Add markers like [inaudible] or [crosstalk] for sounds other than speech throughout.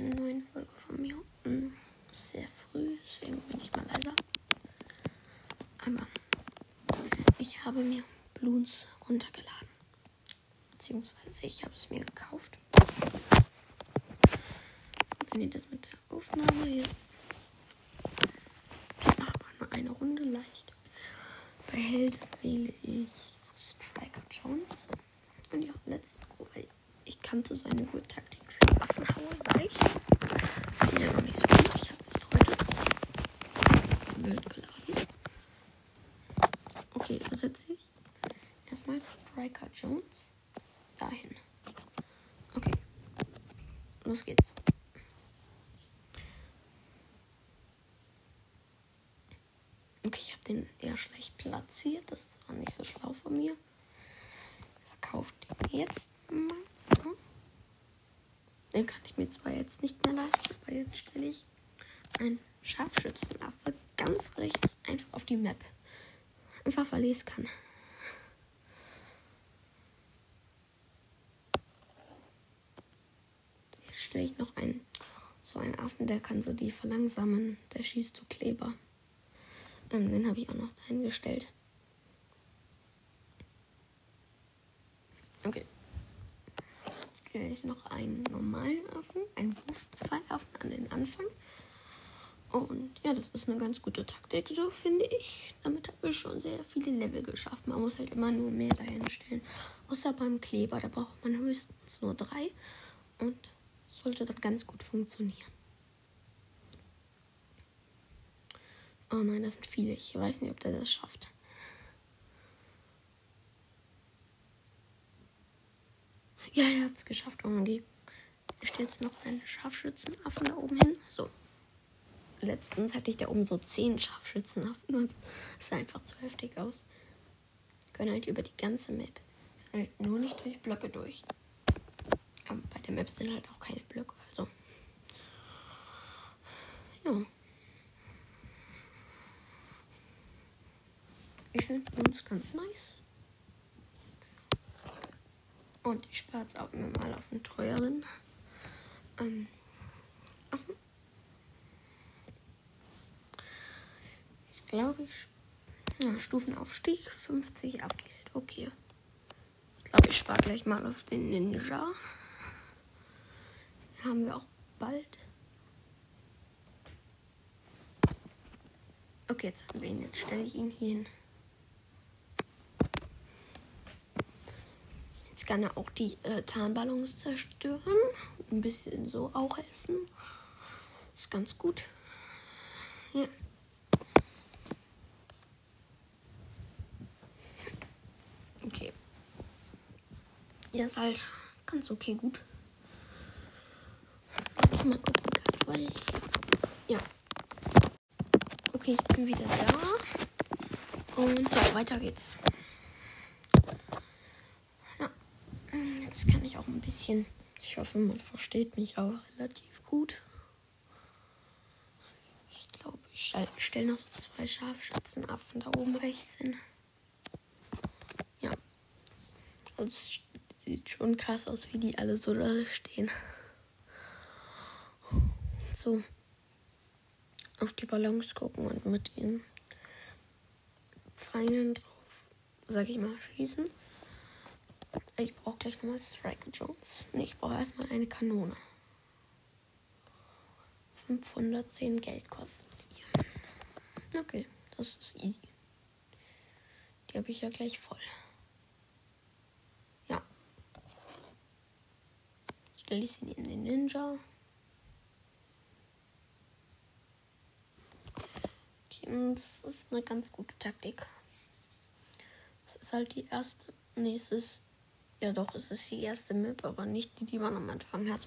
zu einer neuen Folge von mir. Sehr früh, deswegen bin ich mal leiser. Aber ich habe mir Bloons runtergeladen. Beziehungsweise ich habe es mir gekauft. Funktioniert das mit der Aufnahme hier? Aber nur eine Runde leicht. Bei Helden wähle ich Striker Jones. Und ja, let's go, ich kannte seine Gurttaktik für Waffenhauer, weil ich bin ja noch nicht so gut. Ich habe es heute wild geladen. Okay, was setze ich? Erstmal Striker Jones dahin. Okay, los geht's. Okay, ich habe den eher schlecht platziert. Das war nicht so schlau von mir. Verkauft jetzt mal. Den kann ich mir zwar jetzt nicht mehr leisten, weil jetzt stelle ich einen Scharfschützenaffe ganz rechts einfach auf die Map. Einfach weil ich es kann. Jetzt stelle ich noch einen, so einen Affen, der kann so die verlangsamen. Der schießt so Kleber. Ähm, den habe ich auch noch eingestellt. Okay. Ich noch einen normalen Affen, einen Wurfpfeilaffen an den Anfang. Und ja, das ist eine ganz gute Taktik, so finde ich. Damit habe ich schon sehr viele Level geschafft. Man muss halt immer nur mehr dahin stellen. Außer beim Kleber, da braucht man höchstens nur drei. Und sollte dann ganz gut funktionieren. Oh nein, das sind viele. Ich weiß nicht, ob der das schafft. Ja, er hat es geschafft, OMG. Ich stelle jetzt noch einen Scharfschützenaffen da oben hin. So. Letztens hatte ich da oben so zehn Scharfschützenaffen und es sah einfach zu heftig aus. Können halt über die ganze Map. Halt nur nicht durch Blöcke durch. Aber bei der Map sind halt auch keine Blöcke, also. Ja. Ich finde uns ganz nice. Und ich spare es auch immer mal auf einen teuren. Ähm, Affen. Ich glaube, ich. Ja, Stufenaufstieg 50 Abgeld. Okay. Ich glaube, ich spare gleich mal auf den Ninja. Den haben wir auch bald. Okay, jetzt haben wir ihn. Jetzt stelle ich ihn hier hin. Jetzt kann er auch die äh, Tarnballons zerstören. Ein bisschen so auch helfen. Ist ganz gut. Ja. Okay. Ja, ist halt ganz okay gut. Mal gucken, weil ich. Ja. Okay, ich bin wieder da. Und ja, weiter geht's. Ja. Jetzt kann ich auch ein bisschen. Ich hoffe, man versteht mich auch relativ gut. Ich glaube, ich stelle noch zwei Scharfschützenaffen da oben rechts hin. Ja. Also es sieht schon krass aus, wie die alle so da stehen. So auf die Ballons gucken und mit ihnen Pfeilen drauf, sag ich mal, schießen. Ich brauche gleich nochmal Striker Jones. Ne, ich brauche erstmal eine Kanone. 510 Geld kostet die. Okay, das ist easy. Die habe ich ja gleich voll. Ja. Stelle ich sie neben den Ninja. Das ist eine ganz gute Taktik. Es ist halt die erste. Nee, es ist. Ja, doch, es ist die erste Map, aber nicht die, die man am Anfang hat.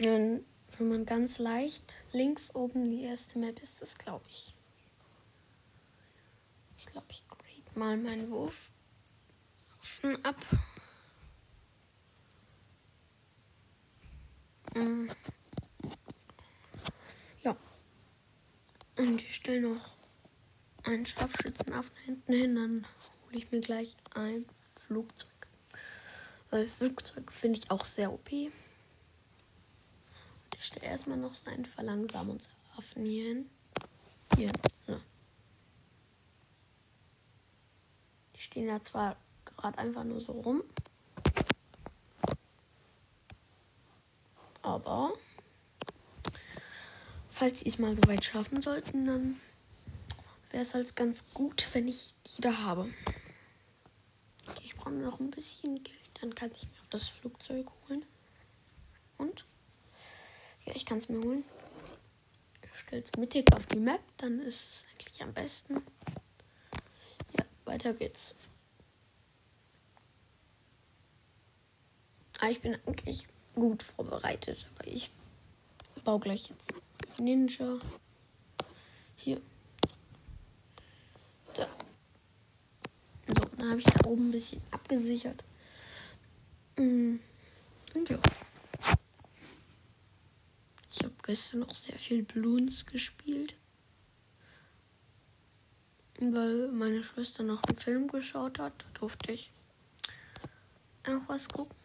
Und wenn man ganz leicht links oben die erste Map ist, das glaube ich. Ich glaube, ich grade mal meinen Wurf ab. Mm. Ja. Und ich stelle noch einen Scharfschützenaffen hinten hin, dann hole ich mir gleich ein Flugzeug. Weil Flugzeug finde ich auch sehr OP. Ich stelle erstmal noch seinen Verlangsamungsaffen hier hin. Hier. So. Die stehen da zwar gerade einfach nur so rum. Aber falls sie es mal so weit schaffen sollten, dann wäre es halt ganz gut, wenn ich die da habe. Brauche noch ein bisschen Geld, dann kann ich mir auch das Flugzeug holen. Und? Ja, ich kann es mir holen. Ich stelle es mittig auf die Map, dann ist es eigentlich am besten. Ja, weiter geht's. Ah, ich bin eigentlich gut vorbereitet, aber ich baue gleich jetzt Ninja. Hier. Da. So, dann habe ich da oben ein bisschen abgesichert. Mm. Und ja. Ich habe gestern noch sehr viel Bloons gespielt. Weil meine Schwester noch einen Film geschaut hat, durfte ich auch was gucken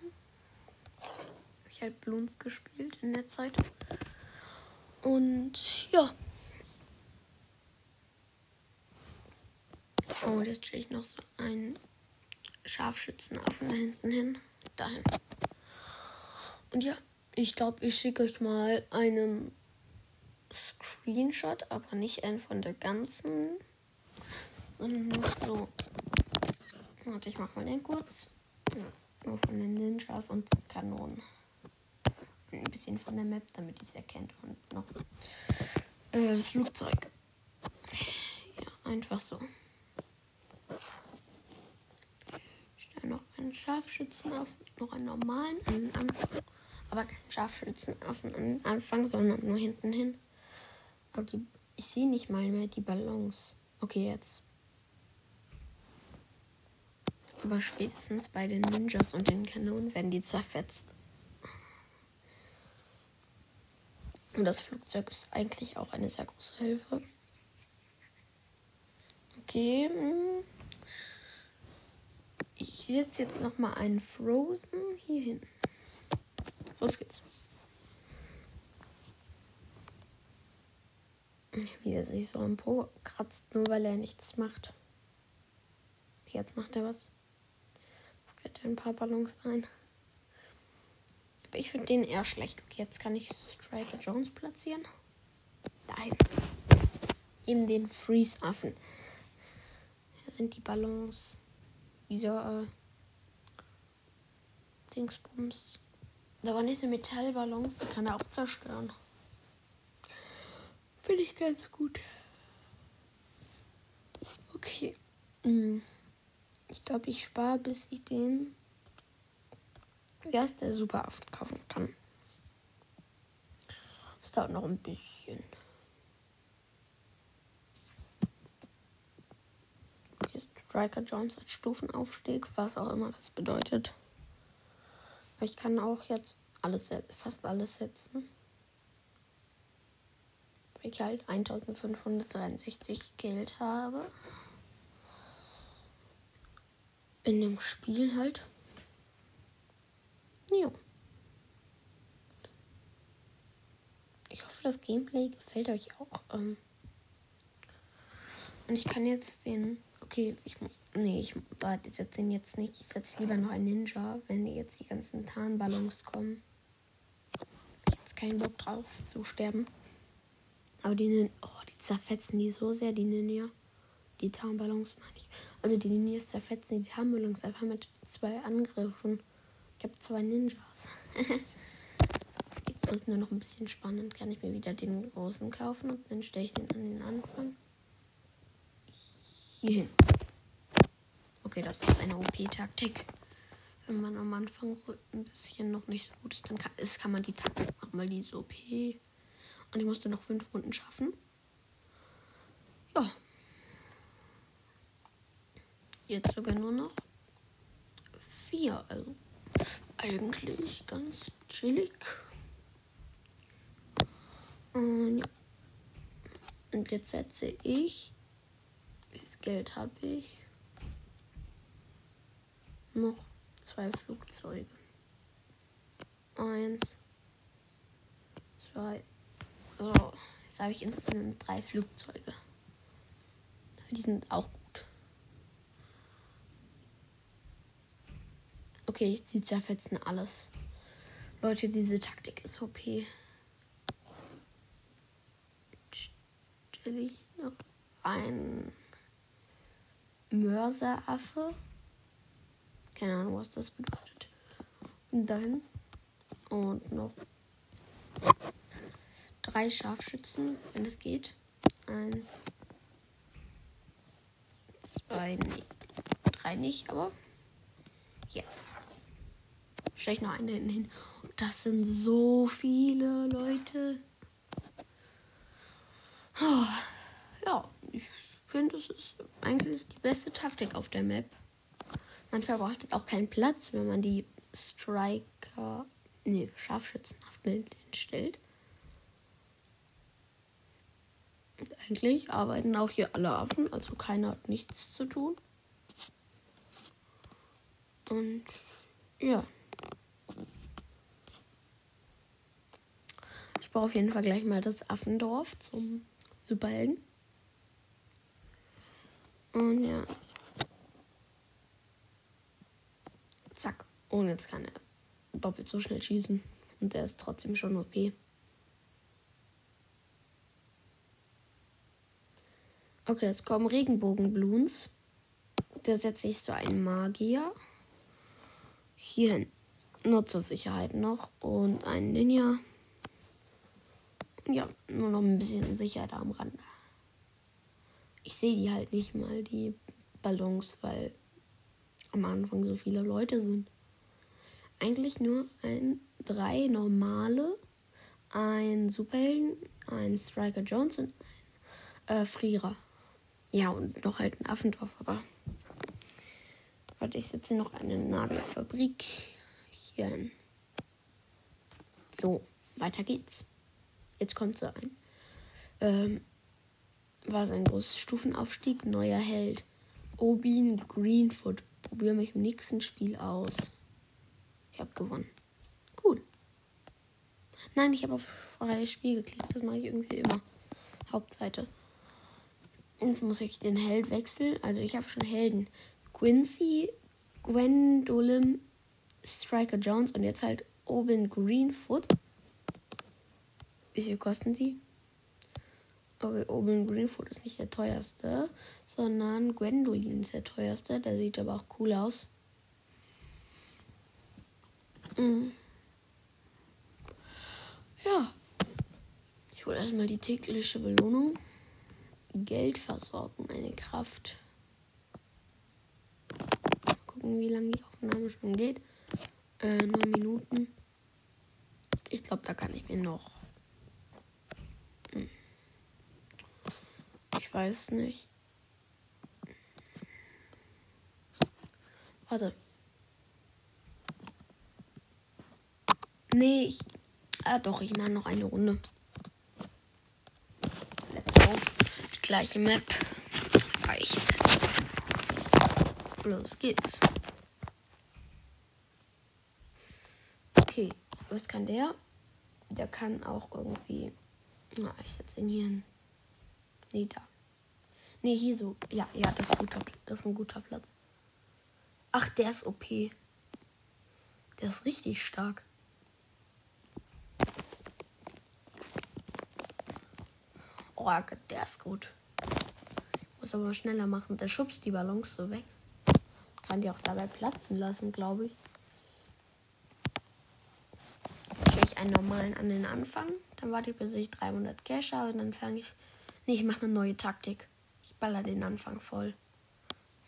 halt Bloons gespielt in der Zeit. Und ja. Oh, jetzt stelle ich noch so einen Scharfschützenaffen da hinten hin. Dahin. Und ja, ich glaube, ich schicke euch mal einen Screenshot, aber nicht einen von der ganzen, sondern nur so. Warte, ich mach mal den kurz. Ja, nur von den Ninjas und Kanonen ein bisschen von der Map, damit ihr es erkennt. Und noch äh, das Flugzeug. Ja, einfach so. Ich stelle noch einen Scharfschützen auf, noch einen normalen an. Aber keinen Scharfschützen auf den Anfang, sondern nur hinten hin. Aber die, ich sehe nicht mal mehr die Ballons. Okay, jetzt. Aber spätestens bei den Ninjas und den Kanonen werden die zerfetzt. Und das Flugzeug ist eigentlich auch eine sehr große Hilfe. Okay. Ich setze jetzt noch mal einen Frozen hier hin. Los geht's. Wie er sich so am Po kratzt, nur weil er nichts macht. Jetzt macht er was. Jetzt fährt er ein paar Ballons ein. Aber ich finde den eher schlecht. Okay, jetzt kann ich Striker Jones platzieren. Dahin. Eben den Freeze-Affen. Hier sind die Ballons. Dieser äh, Dingsbums. Da waren diese Metallballons, die kann er auch zerstören. Finde ich ganz gut. Okay. Hm. Ich glaube, ich spare, bis ich den Wer ist der super oft kaufen kann. Es dauert noch ein bisschen. Hier ist Striker Jones als Stufenaufstieg, was auch immer das bedeutet. Ich kann auch jetzt alles, fast alles setzen. Weil ich halt 1563 Geld habe. In dem Spiel halt. Ja. Ich hoffe, das Gameplay gefällt euch auch. Ähm und ich kann jetzt den. Okay, ich. Nee, ich setze den jetzt nicht. Ich setze lieber noch einen Ninja, wenn jetzt die ganzen Tarnballons kommen. Ich jetzt keinen Bock drauf zu sterben. Aber die Ninja. Oh, die zerfetzen die so sehr, die Ninja. Die Tarnballons meine ich. Also die Ninjas zerfetzen die Tarnballons einfach mit zwei Angriffen. Ich habe zwei Ninjas. [laughs] Jetzt wird nur noch ein bisschen spannend. Kann ich mir wieder den großen kaufen und dann stelle ich den an den Anfang. Hier hin. Okay, das ist eine OP-Taktik. Wenn man am Anfang so ein bisschen noch nicht so gut ist, dann kann, ist, kann man die Taktik machen, weil die ist OP. Und ich musste noch fünf Runden schaffen. Ja. Jetzt sogar nur noch vier. Also eigentlich ganz chillig. Und ja. Und jetzt setze ich. Geld habe ich? Noch zwei Flugzeuge. Eins, zwei. Also, jetzt habe ich insgesamt drei Flugzeuge. Die sind auch gut. Okay, ich ziehe zerfetzen alles. Leute, diese Taktik ist OP. Stelle ich noch ein Mörseraffe. Keine Ahnung, was das bedeutet. Und dahin. Und noch drei Scharfschützen, wenn es geht. Eins, zwei, nee, drei nicht, aber jetzt. Stelle ich noch einen hinten hin. Und das sind so viele Leute. Oh, finde, es ist eigentlich die beste Taktik auf der Map. Man verbraucht auch keinen Platz, wenn man die Striker, nee, Scharfschützenhaft stellt. Und eigentlich arbeiten auch hier alle Affen, also keiner hat nichts zu tun. Und ja. Ich baue auf jeden Fall gleich mal das Affendorf zum Superhelden. Und ja. Zack. Und jetzt kann er doppelt so schnell schießen. Und der ist trotzdem schon OP. Okay, jetzt kommen Regenbogenbloons. Da setze ich so einen Magier. Hier hin. Nur zur Sicherheit noch. Und einen Ninja. Ja, nur noch ein bisschen Sicherheit am Rand. Ich sehe die halt nicht mal, die Ballons, weil am Anfang so viele Leute sind. Eigentlich nur ein drei normale, ein Superhelden, ein Striker Jones und ein äh, Frierer. Ja, und noch halt ein Affendorf, aber. Warte, ich setze noch eine Nagelfabrik hier hin. So, weiter geht's. Jetzt kommt so ein. Ähm, war sein großes Stufenaufstieg, neuer Held. Obin Greenfoot. Probiere mich im nächsten Spiel aus. Ich habe gewonnen. Gut. Nein, ich habe auf freies Spiel geklickt. Das mache ich irgendwie immer. Hauptseite. Jetzt muss ich den Held wechseln. Also ich habe schon Helden. Quincy, Gwendolyn, Striker Jones und jetzt halt Obin Greenfoot. Wie viel kosten die? Okay, Oben Greenfoot ist nicht der teuerste, sondern Gwendolyn ist der teuerste. Der sieht aber auch cool aus. Mhm. Ja. Ich hole erstmal die tägliche Belohnung. Geldversorgung, eine Kraft. Mal gucken, wie lange die Aufnahme schon geht. Äh, neun Minuten. Ich glaube, da kann ich mir noch Weiß nicht. Warte. Nee, ich. Ah, doch, ich mache noch eine Runde. Let's go. Die gleiche Map. Reicht. Los geht's. Okay, was kann der? Der kann auch irgendwie. Na, ich setze den hier hin. Nee, da. Nee, hier so. Ja, ja, das ist, guter, das ist ein guter Platz. Ach, der ist OP. Der ist richtig stark. Oh, der ist gut. Ich muss aber schneller machen. Der schubst die Ballons so weg. Kann die auch dabei platzen lassen, glaube ich. Stelle ich einen normalen an den Anfang. Dann warte ich, bis ich 300 Cash habe. Und dann fange ich Nee, ich mache eine neue Taktik. Baller den Anfang voll.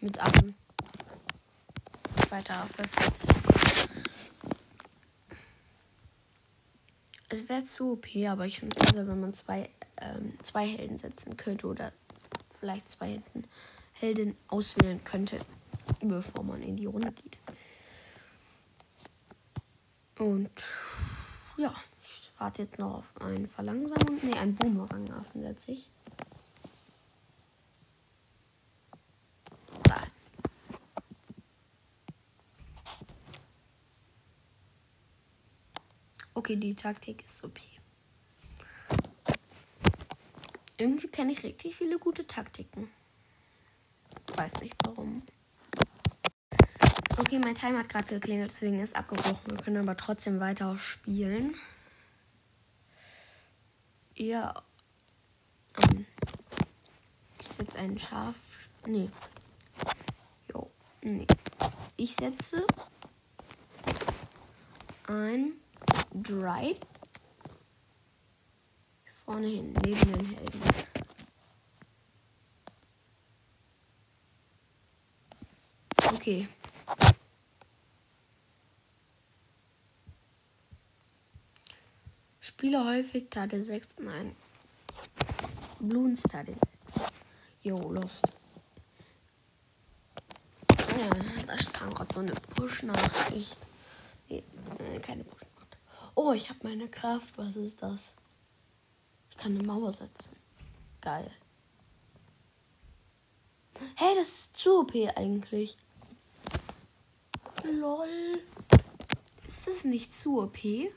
Mit Affen. Weiter Affe. Es wäre zu OP, aber ich finde es besser, wenn man zwei, ähm, zwei Helden setzen könnte oder vielleicht zwei Helden, Helden auswählen könnte, bevor man in die Runde geht. Und ja, ich warte jetzt noch auf einen Verlangsamung. Ne, einen Boomerang-Affen setze ich. Okay, die Taktik ist OP. Irgendwie kenne ich richtig viele gute Taktiken. Weiß nicht warum. Okay, mein Timer hat gerade geklingelt, deswegen ist abgebrochen. Wir können aber trotzdem weiter spielen. Ja. Ähm, ich setze ein Schaf. Nee. Jo. Nee. Ich setze ein Dry vorne hin, neben den Helden. Okay. Spiele häufig Tage 6. Nein. Bloons Tage 6. Jo, Lust. Ja, da kam gerade so eine Push-Nachricht. Nee, keine Push-Nachricht. Oh, ich habe meine Kraft. Was ist das? Ich kann eine Mauer setzen. Geil. Hey, das ist zu OP eigentlich. Lol. Ist das nicht zu OP? Ich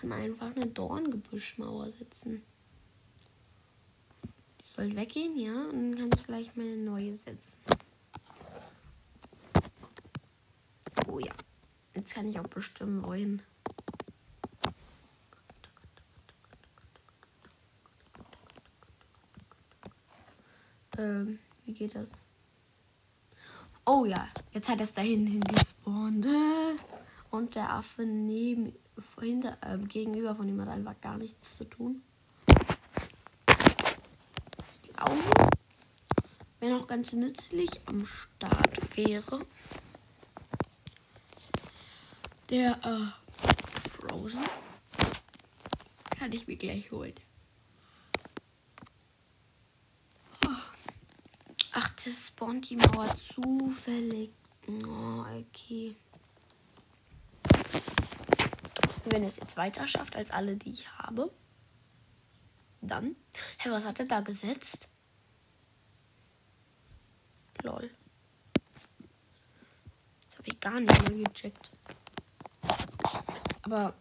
kann einfach eine Dorngebüschmauer setzen. Die soll weggehen, ja? Und dann kann ich gleich meine neue setzen. Oh ja. Jetzt kann ich auch bestimmen, wohin. Ähm, wie geht das? Oh ja, jetzt hat es da hinten gespawnt. Und der Affe neben, hinter, äh, gegenüber von ihm hat einfach gar nichts zu tun. Ich glaube, wenn auch ganz nützlich am Start wäre, der äh, Frozen kann ich mir gleich holen. Ach, das spawnt die Mauer zufällig. Oh, okay. Wenn es jetzt weiter schafft als alle, die ich habe, dann. Hä, was hat er da gesetzt? Lol. Das habe ich gar nicht mehr gecheckt. Aber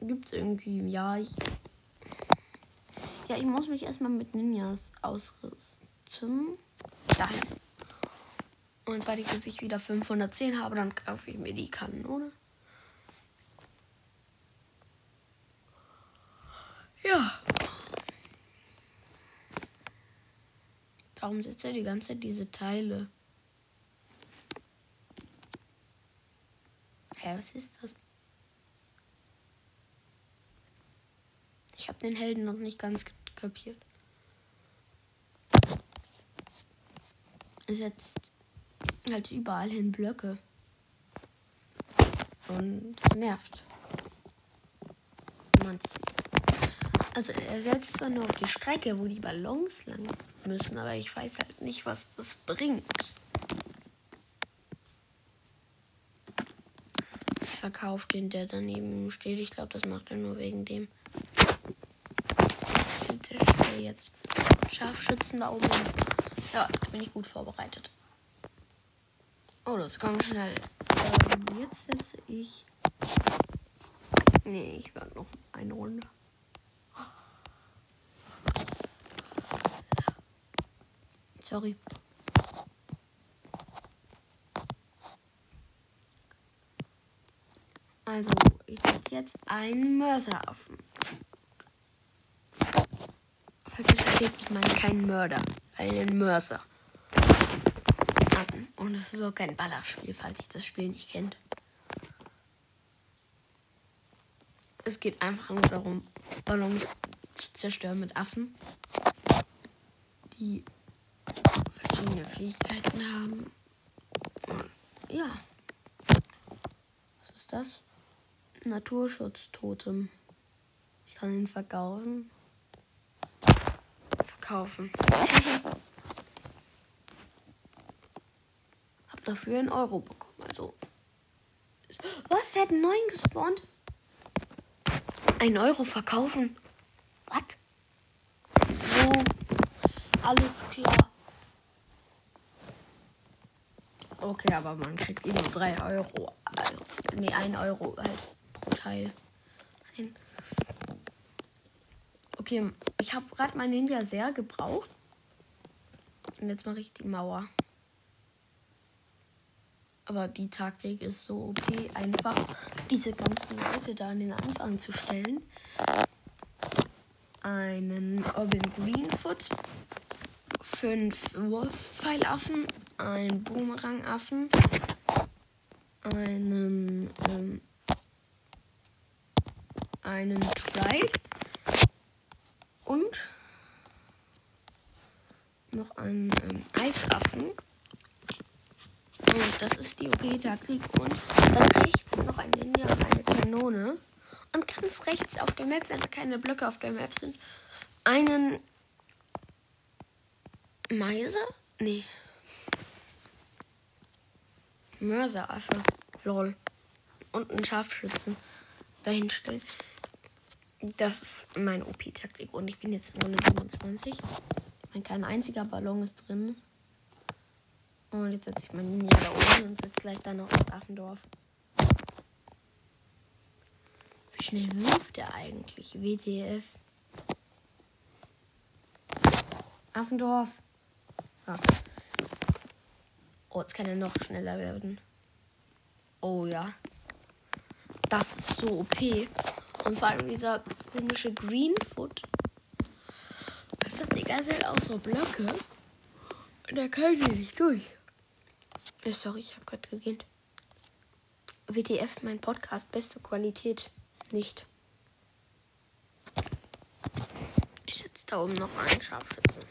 gibt es irgendwie, ja, ich. Ja, ich muss mich erstmal mit Ninjas ausrüsten dahin. Und sobald ich ich wieder 510 habe, dann kaufe ich mir die Kanone. Ja. Warum setzt er die ganze Zeit diese Teile? Hä, was ist das? Ich habe den Helden noch nicht ganz kapiert. Setzt halt überall hin Blöcke. Und das nervt. Man's. Also er setzt zwar nur auf die Strecke, wo die Ballons lang müssen, aber ich weiß halt nicht, was das bringt. Ich verkaufe den, der daneben steht. Ich glaube, das macht er nur wegen dem. Der jetzt Scharfschützen da oben. Ja, jetzt bin ich gut vorbereitet. Oh, das kommt schnell. Ähm, jetzt setze ich. Nee, ich werde noch eine Runde. Sorry. Also, ich setze jetzt einen Mörseraffen. Falls ihr versteht, ich meine keinen Mörder einen Mörser. Und es ist auch kein Ballerspiel, falls ihr das Spiel nicht kennt. Es geht einfach nur darum, Ballons zu zerstören mit Affen, die verschiedene Fähigkeiten haben. Ja. Was ist das? Naturschutztotem. Ich kann ihn verkaufen kaufen. Hab dafür einen Euro bekommen. Also. Was? Der hat einen neuen gespawnt? Ein Euro verkaufen? Was? So. Alles klar. Okay, aber man kriegt immer 3 Euro. Also, nee, 1 Euro halt pro Teil. Ein Okay, ich habe gerade mein Ninja sehr gebraucht. Und jetzt mache ich die Mauer. Aber die Taktik ist so okay, einfach diese ganzen Leute da an den Anfang zu stellen. Einen Orbin Greenfoot, fünf Wolfpfeilaffen, einen Boomerangaffen, einen, ähm, einen Try und noch einen ähm, Eisaffen. Und das ist die OP-Taktik. Und dann rechts noch ein Ninja und eine Kanone. Und ganz rechts auf der Map, wenn da keine Blöcke auf der Map sind, einen Meiser? Nee. Mörseraffe. Lol. Und einen Scharfschützen dahinstellen. Das ist meine OP-Taktik. Und ich bin jetzt in Runde 27. Mein kein einziger Ballon ist drin. Und jetzt setze ich meinen Ninja da oben und setze gleich dann noch das Affendorf. Wie schnell wirft er eigentlich? WTF. Affendorf. Ah. Oh, jetzt kann er noch schneller werden. Oh ja. Das ist so OP. Und vor allem dieser komische Greenfoot. Das hat die ganze Zeit auch so Blöcke. Und da können die nicht durch. Äh, sorry, ich habe gerade gegähnt. WTF, mein Podcast, beste Qualität. Nicht. Ich setze da oben noch einen Scharfschützen.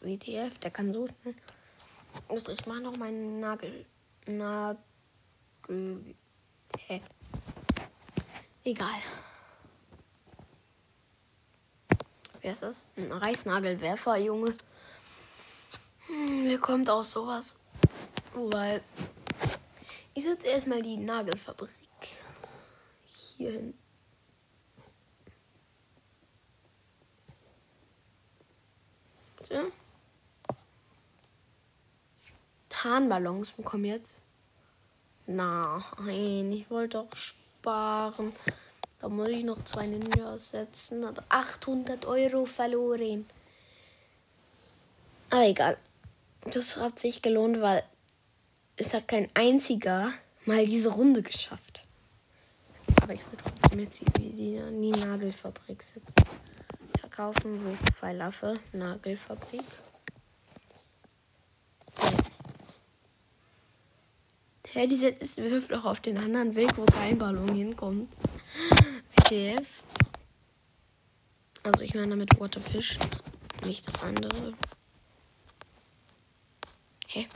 WTF, der kann so schnell. Ich mache noch meinen Nagel. Nagel. Hä? Egal. Wer ist das? Ein Reißnagelwerfer, Junge. Hm, mir kommt auch sowas. Weil ich setze erstmal die Nagelfabrik hier hin. So. Tarnballons bekommen jetzt. Nein, ich wollte doch sparen. Da muss ich noch zwei Ninjas setzen. Aber 800 Euro verloren. Aber egal. Das hat sich gelohnt, weil es hat kein einziger mal diese Runde geschafft. Aber ich will trotzdem jetzt die, die, die Nagelfabrik setzen. Verkaufen, Wurfpfeilaffe, Nagelfabrik. Hä, hey, die setzt wirft auch auf den anderen Weg, wo kein Ballon hinkommt. WTF. Also ich meine damit Waterfish, nicht das andere. Hä?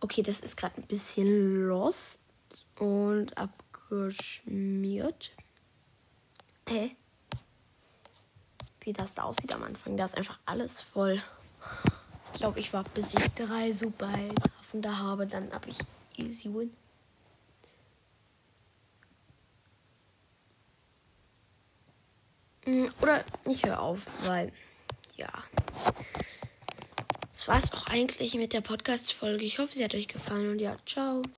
Okay, das ist gerade ein bisschen lost und abgeschmiert. Hä? Wie das da aussieht am Anfang. Da ist einfach alles voll. Ich glaube, ich war bis ich drei Superheldenhafen da habe, dann habe ich easy win. Mm, oder ich höre auf, weil ja. War es auch eigentlich mit der Podcast-Folge. Ich hoffe, sie hat euch gefallen und ja, ciao.